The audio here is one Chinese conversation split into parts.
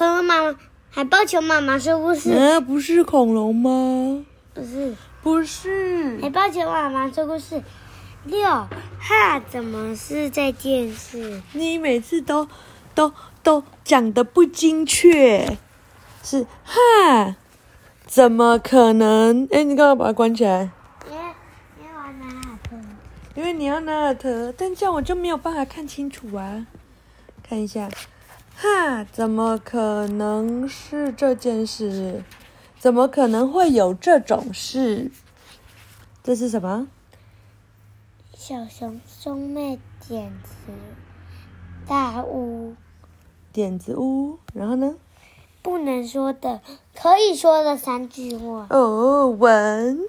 恐龙妈妈，海豹球妈妈是不是？啊，不是恐龙吗？不是，不是。海豹球妈妈说故事六，哈，怎么是在电视？你每次都都都讲的不精确，是哈？怎么可能？哎，你干嘛把它关起来？因为因为我要拿耳特，因为你要拿耳特，但这样我就没有办法看清楚啊。看一下。哈！怎么可能是这件事？怎么可能会有这种事？这是什么？小熊兄妹点子大屋。点子屋，然后呢？不能说的，可以说的三句话。哦，文、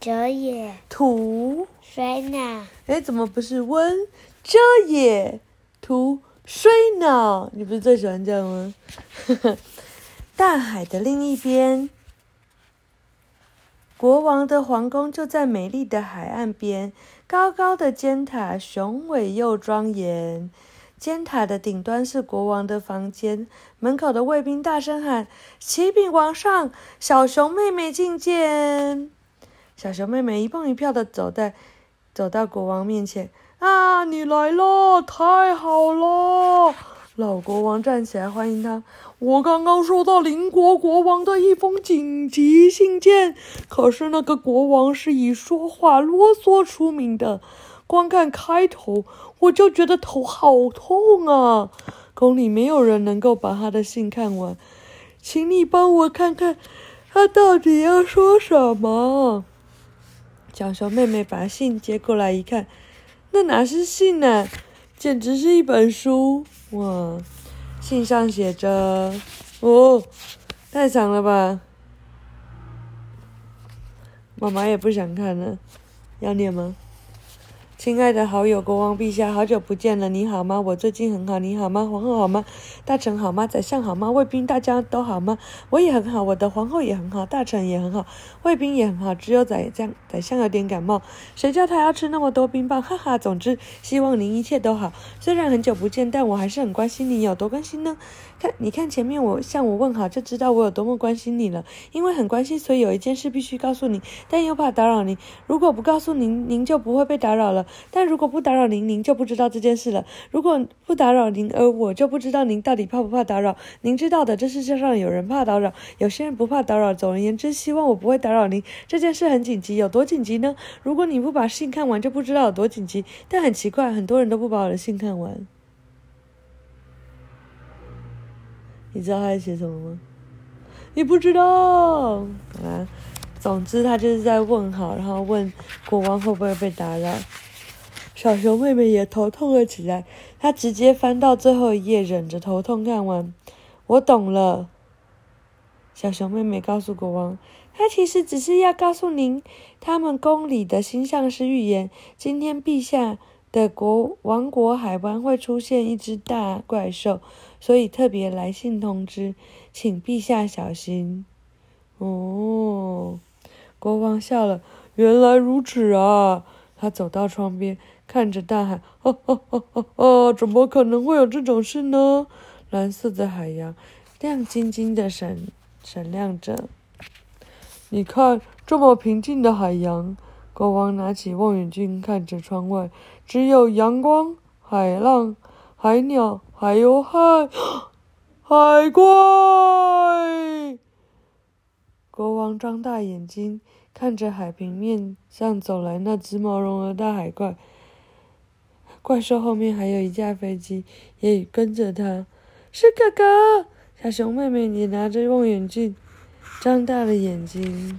哲也、土、水脑。哎，怎么不是温、哲也、图？睡呢，你不是最喜欢这样吗？大海的另一边，国王的皇宫就在美丽的海岸边。高高的尖塔，雄伟又庄严。尖塔的顶端是国王的房间，门口的卫兵大声喊：“启禀皇上，小熊妹妹觐见。”小熊妹妹一蹦一跳的走在，走到国王面前。啊，你来了，太好了！老国王站起来欢迎他。我刚刚收到邻国国王的一封紧急信件，可是那个国王是以说话啰嗦出名的。光看开头，我就觉得头好痛啊！宫里没有人能够把他的信看完，请你帮我看看，他到底要说什么。小熊妹妹把信接过来一看。那哪是信呢、简直是一本书哇！信上写着：“哦，太长了吧？妈妈也不想看了，要念吗？”亲爱的好友国王陛下，好久不见了，你好吗？我最近很好，你好吗？皇后好吗？大臣好吗？宰相好吗？卫兵大家都好吗？我也很好，我的皇后也很好，大臣也很好，卫兵也很好，只有宰相宰相有点感冒，谁叫他要吃那么多冰棒？哈哈，总之希望您一切都好。虽然很久不见，但我还是很关心你，有多关心呢？看，你看前面我向我问好，就知道我有多么关心你了。因为很关心，所以有一件事必须告诉你，但又怕打扰您。如果不告诉您，您就不会被打扰了。但如果不打扰您，您就不知道这件事了。如果不打扰您，而我就不知道您到底怕不怕打扰。您知道的，这世界上有人怕打扰，有些人不怕打扰。总而言之，希望我不会打扰您。这件事很紧急，有多紧急呢？如果你不把信看完，就不知道有多紧急。但很奇怪，很多人都不把我的信看完。你知道他在写什么吗？你不知道啊。总之，他就是在问好，然后问国王会不会被打扰。小熊妹妹也头痛了起来，她直接翻到最后一页，忍着头痛看完。我懂了。小熊妹妹告诉国王，她其实只是要告诉您，他们宫里的星象师预言，今天陛下的国王国海湾会出现一只大怪兽，所以特别来信通知，请陛下小心。哦。国王笑了，原来如此啊！他走到窗边，看着大海，哦哦哦哦哦，怎么可能会有这种事呢？蓝色的海洋，亮晶晶的闪闪亮着。你看，这么平静的海洋。国王拿起望远镜，看着窗外，只有阳光、海浪、海鸟，还有海海怪。国王张大眼睛，看着海平面上走来那只毛茸茸的大海怪。怪兽后面还有一架飞机，也跟着他。是哥哥，小熊妹妹也拿着望远镜，张大了眼睛。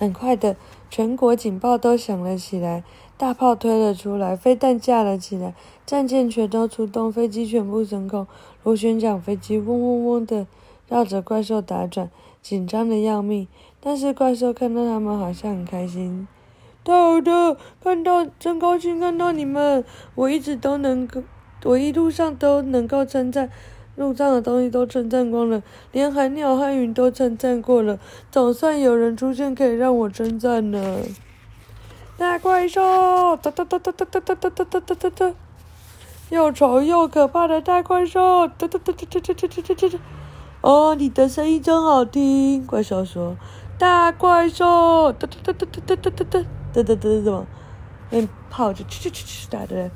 很快的，全国警报都响了起来，大炮推了出来，飞弹架了起来，战舰全都出动，飞机全部升空，螺旋桨飞机嗡嗡嗡的。绕着怪兽打转，紧张的要命。但是怪兽看到他们，好像很开心。太好的，看到真高兴看到你们。我一直都能够，我一路上都能够称赞，路上的东西都称赞光了，连海鸟、海云都称赞过了。总算有人出现可以让我称赞了。大怪兽，哒哒哒哒哒哒哒哒哒哒哒哒哒。又丑又可怕的大怪兽！哒哒哒哒哒哒哒哒哒哒！哦，你的声音真好听。怪兽说：“大怪兽！”哒哒哒哒哒哒哒哒哒哒哒哒什么？那炮就去去去去打的，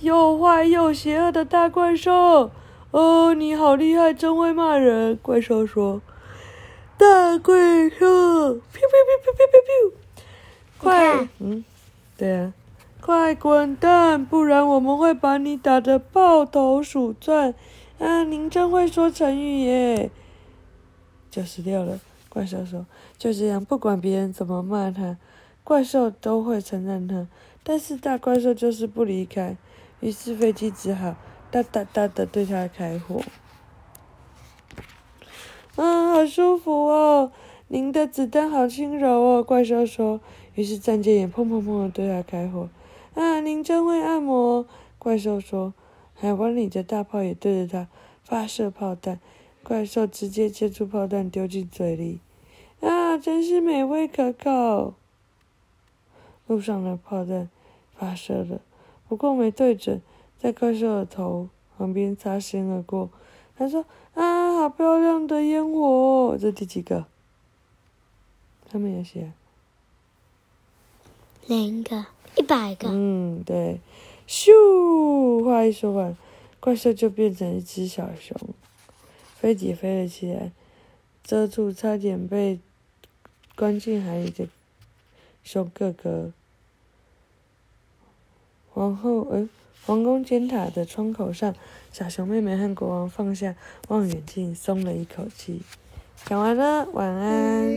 又坏又邪恶的大怪兽！哦，你好厉害，真会骂人。怪兽说：“大怪兽！”咻咻咻咻咻咻！快，嗯，对啊。快滚蛋，不然我们会把你打得抱头鼠窜！啊，您真会说成语耶！九十六了，怪兽说：“就这样，不管别人怎么骂他，怪兽都会承认他。但是大怪兽就是不离开，于是飞机只好哒哒哒的对他开火。啊，好舒服哦！您的子弹好轻柔哦！”怪兽说。于是战舰也砰砰砰的对他开火。啊，您真会按摩！怪兽说。海湾里的大炮也对着他发射炮弹，怪兽直接接住炮弹丢进嘴里。啊，真是美味可口！路上的炮弹发射了，不过没对准，在怪兽的头旁边擦身而过。他说：“啊，好漂亮的烟火哦！这第几个？他们有写。零个。一百个。嗯，对，咻！话一说完，怪兽就变成一只小熊，飞也飞了起来，遮住差点被关进海里的熊哥哥。王后，嗯，皇宫尖塔的窗口上，小熊妹妹和国王放下望远镜，松了一口气。讲完了，晚安。